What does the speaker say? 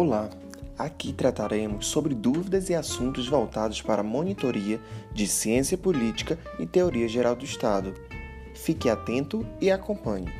Olá, aqui trataremos sobre dúvidas e assuntos voltados para a monitoria de ciência política e teoria geral do Estado. Fique atento e acompanhe.